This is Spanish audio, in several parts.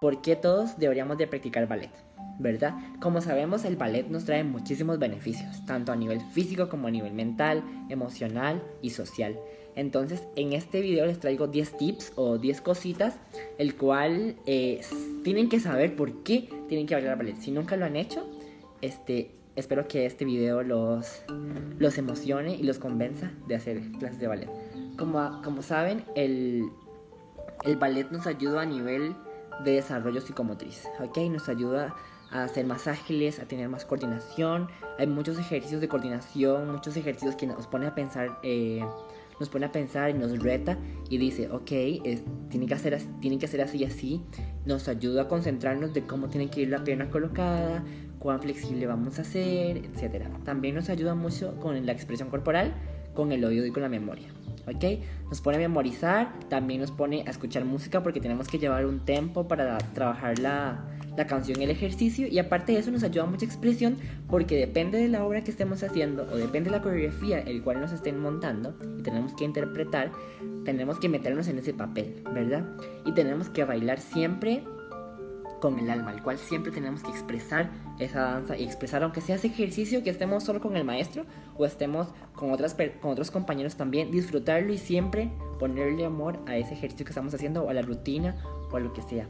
¿por qué todos deberíamos de practicar ballet? ¿Verdad? Como sabemos, el ballet nos trae muchísimos beneficios, tanto a nivel físico como a nivel mental, emocional y social. Entonces, en este video les traigo 10 tips o 10 cositas, el cual eh, tienen que saber por qué tienen que bailar ballet. Si nunca lo han hecho, este, espero que este video los, los emocione y los convenza de hacer clases de ballet. Como, como saben, el, el ballet nos ayuda a nivel de desarrollo psicomotriz, ¿ok? Nos ayuda a ser más ágiles, a tener más coordinación. Hay muchos ejercicios de coordinación, muchos ejercicios que nos pone a pensar, eh, nos pone a pensar y nos reta y dice, ok, tiene, que hacer, tiene que hacer así y así. Nos ayuda a concentrarnos de cómo tiene que ir la pierna colocada, cuán flexible vamos a hacer, etc. También nos ayuda mucho con la expresión corporal, con el oído y con la memoria. ¿Ok? Nos pone a memorizar, también nos pone a escuchar música porque tenemos que llevar un tempo para trabajar la, la canción el ejercicio y aparte de eso nos ayuda mucha expresión porque depende de la obra que estemos haciendo o depende de la coreografía el cual nos estén montando y tenemos que interpretar, tenemos que meternos en ese papel, ¿verdad? Y tenemos que bailar siempre con el alma, el cual siempre tenemos que expresar esa danza y expresar, aunque sea ese ejercicio, que estemos solo con el maestro o estemos con, otras, con otros compañeros también, disfrutarlo y siempre ponerle amor a ese ejercicio que estamos haciendo o a la rutina o a lo que sea.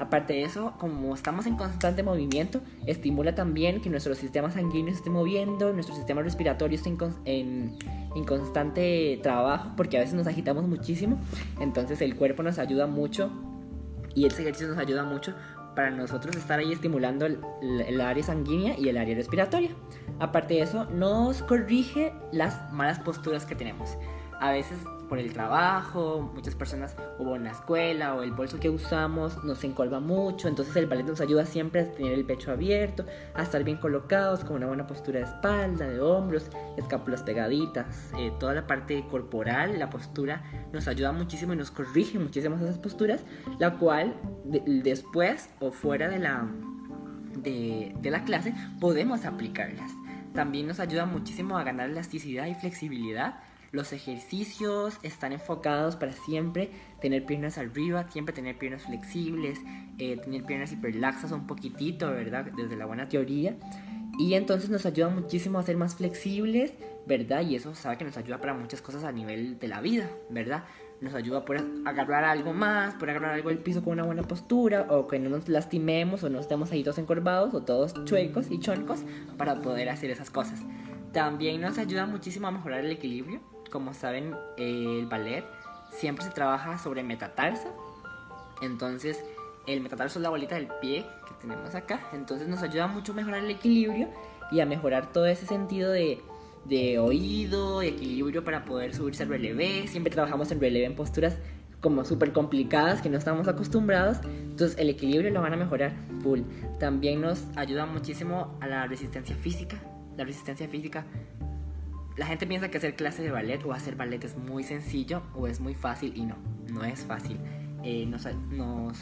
Aparte de eso, como estamos en constante movimiento, estimula también que nuestro sistema sanguíneo se esté moviendo, nuestro sistema respiratorio esté en, en constante trabajo, porque a veces nos agitamos muchísimo, entonces el cuerpo nos ayuda mucho y ese ejercicio nos ayuda mucho para nosotros estar ahí estimulando el, área sanguínea y el área respiratoria. Aparte de eso, nos corrige las malas posturas que tenemos. A veces por el trabajo, muchas personas o en la escuela o el bolso que usamos nos encolva mucho, entonces el ballet nos ayuda siempre a tener el pecho abierto, a estar bien colocados con una buena postura de espalda, de hombros, escápulas pegaditas, eh, toda la parte corporal, la postura nos ayuda muchísimo y nos corrige muchísimo esas posturas, la cual después o fuera de la, de, la clase podemos aplicarlas. También nos ayuda muchísimo a ganar elasticidad y flexibilidad los ejercicios están enfocados para siempre tener piernas arriba, siempre tener piernas flexibles, eh, tener piernas hiperlaxas un poquitito, ¿verdad? Desde la buena teoría. Y entonces nos ayuda muchísimo a ser más flexibles, ¿verdad? Y eso sabe que nos ayuda para muchas cosas a nivel de la vida, ¿verdad? Nos ayuda a poder agarrar algo más, poder agarrar algo del piso con una buena postura, o que no nos lastimemos, o no estemos ahí todos encorvados, o todos chuecos y choncos, para poder hacer esas cosas. También nos ayuda muchísimo a mejorar el equilibrio, como saben, el ballet siempre se trabaja sobre metatarso. Entonces, el metatarso es la bolita del pie que tenemos acá. Entonces, nos ayuda mucho a mejorar el equilibrio y a mejorar todo ese sentido de, de oído y equilibrio para poder subirse al relevé. Siempre trabajamos en relevé en posturas como súper complicadas que no estamos acostumbrados. Entonces, el equilibrio lo van a mejorar full. También nos ayuda muchísimo a la resistencia física. La resistencia física la gente piensa que hacer clases de ballet o hacer ballet es muy sencillo o es muy fácil y no, no es fácil. Eh, nos, nos,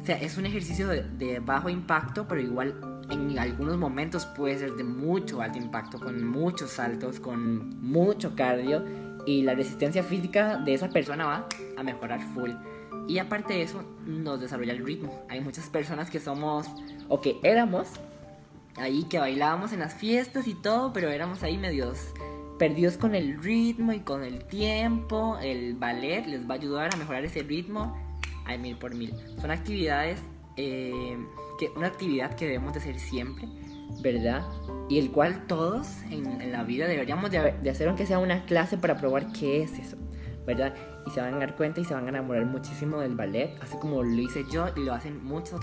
o sea, es un ejercicio de, bajo impacto, pero igual en algunos momentos puede ser de mucho alto impacto, con muchos saltos, con mucho cardio y la resistencia física de esa persona va a mejorar full. Y aparte de eso, nos desarrolla el ritmo. Hay muchas personas que somos o que éramos ahí que bailábamos en las fiestas y todo, pero éramos ahí medios perdidos con el ritmo y con el tiempo. El ballet les va a ayudar a mejorar ese ritmo al mil por mil. Son actividades, eh, que, una actividad que debemos de hacer siempre, ¿verdad? Y el cual todos en, la vida deberíamos de, hacer aunque sea una clase para probar qué es eso, ¿verdad? Y se van a dar cuenta y se van a enamorar muchísimo del ballet, así como lo hice yo y lo hacen muchos.